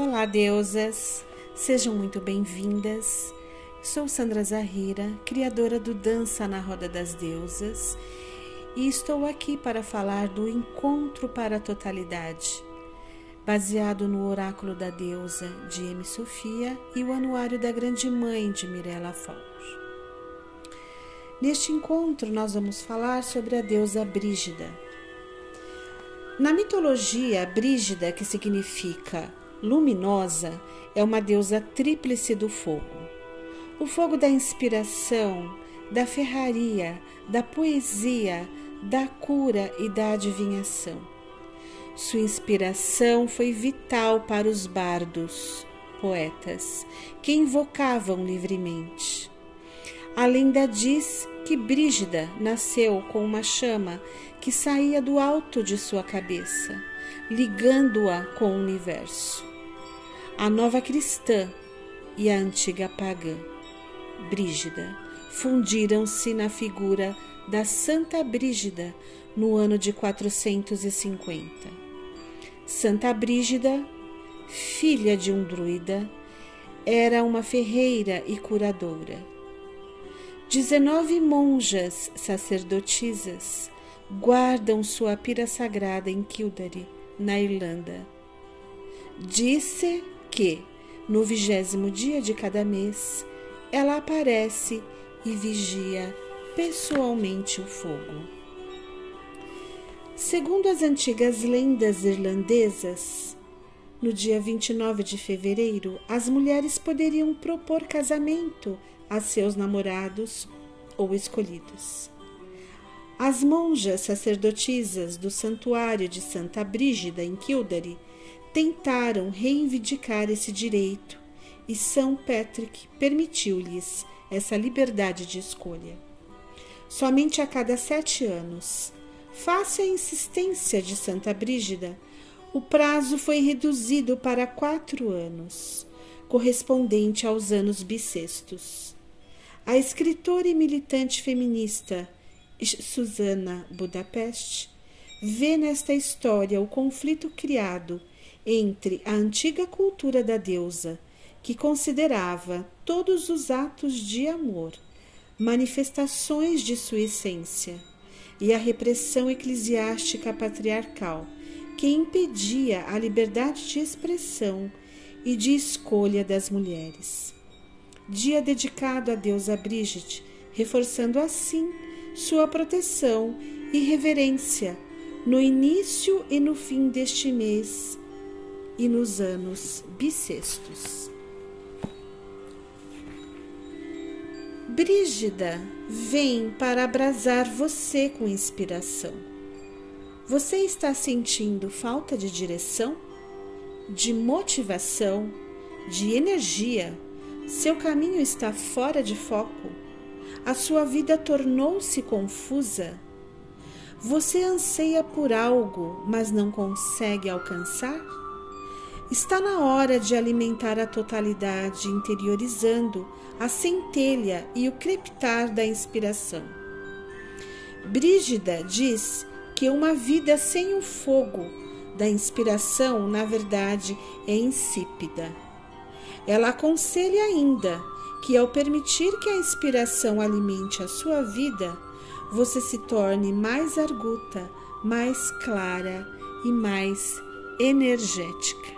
Olá, deusas! Sejam muito bem-vindas. Sou Sandra Zahira, criadora do Dança na Roda das Deusas, e estou aqui para falar do Encontro para a Totalidade, baseado no Oráculo da Deusa de M. Sofia e o Anuário da Grande Mãe de Mirella Fowler. Neste encontro, nós vamos falar sobre a deusa Brígida. Na mitologia, Brígida, que significa luminosa, é uma deusa tríplice do fogo. O fogo da inspiração, da ferraria, da poesia, da cura e da adivinhação. Sua inspiração foi vital para os bardos, poetas, que invocavam livremente. A lenda diz que Brígida nasceu com uma chama que saía do alto de sua cabeça, ligando-a com o universo. A nova cristã e a antiga pagã, Brígida, fundiram-se na figura da Santa Brígida no ano de 450. Santa Brígida, filha de um druida, era uma ferreira e curadora Dezenove monjas sacerdotisas guardam sua pira sagrada em Kildare, na Irlanda. Disse que, no vigésimo dia de cada mês, ela aparece e vigia pessoalmente o fogo. Segundo as antigas lendas irlandesas, no dia 29 de fevereiro, as mulheres poderiam propor casamento a seus namorados ou escolhidos. As monjas sacerdotisas do santuário de Santa Brígida, em Kildare, tentaram reivindicar esse direito e São Patrick permitiu-lhes essa liberdade de escolha. Somente a cada sete anos, face à insistência de Santa Brígida, o prazo foi reduzido para quatro anos, correspondente aos anos bissextos. A escritora e militante feminista Susana Budapest vê nesta história o conflito criado entre a antiga cultura da deusa, que considerava todos os atos de amor manifestações de sua essência, e a repressão eclesiástica patriarcal, que impedia a liberdade de expressão e de escolha das mulheres. Dia dedicado à deusa Brigitte, reforçando assim sua proteção e reverência no início e no fim deste mês e nos anos bissextos. Brígida vem para abrasar você com inspiração. Você está sentindo falta de direção, de motivação, de energia? Seu caminho está fora de foco. A sua vida tornou-se confusa. Você anseia por algo, mas não consegue alcançar? Está na hora de alimentar a totalidade, interiorizando a centelha e o crepitar da inspiração. Brígida diz que uma vida sem o fogo da inspiração, na verdade, é insípida. Ela aconselha ainda que, ao permitir que a inspiração alimente a sua vida, você se torne mais arguta, mais clara e mais energética.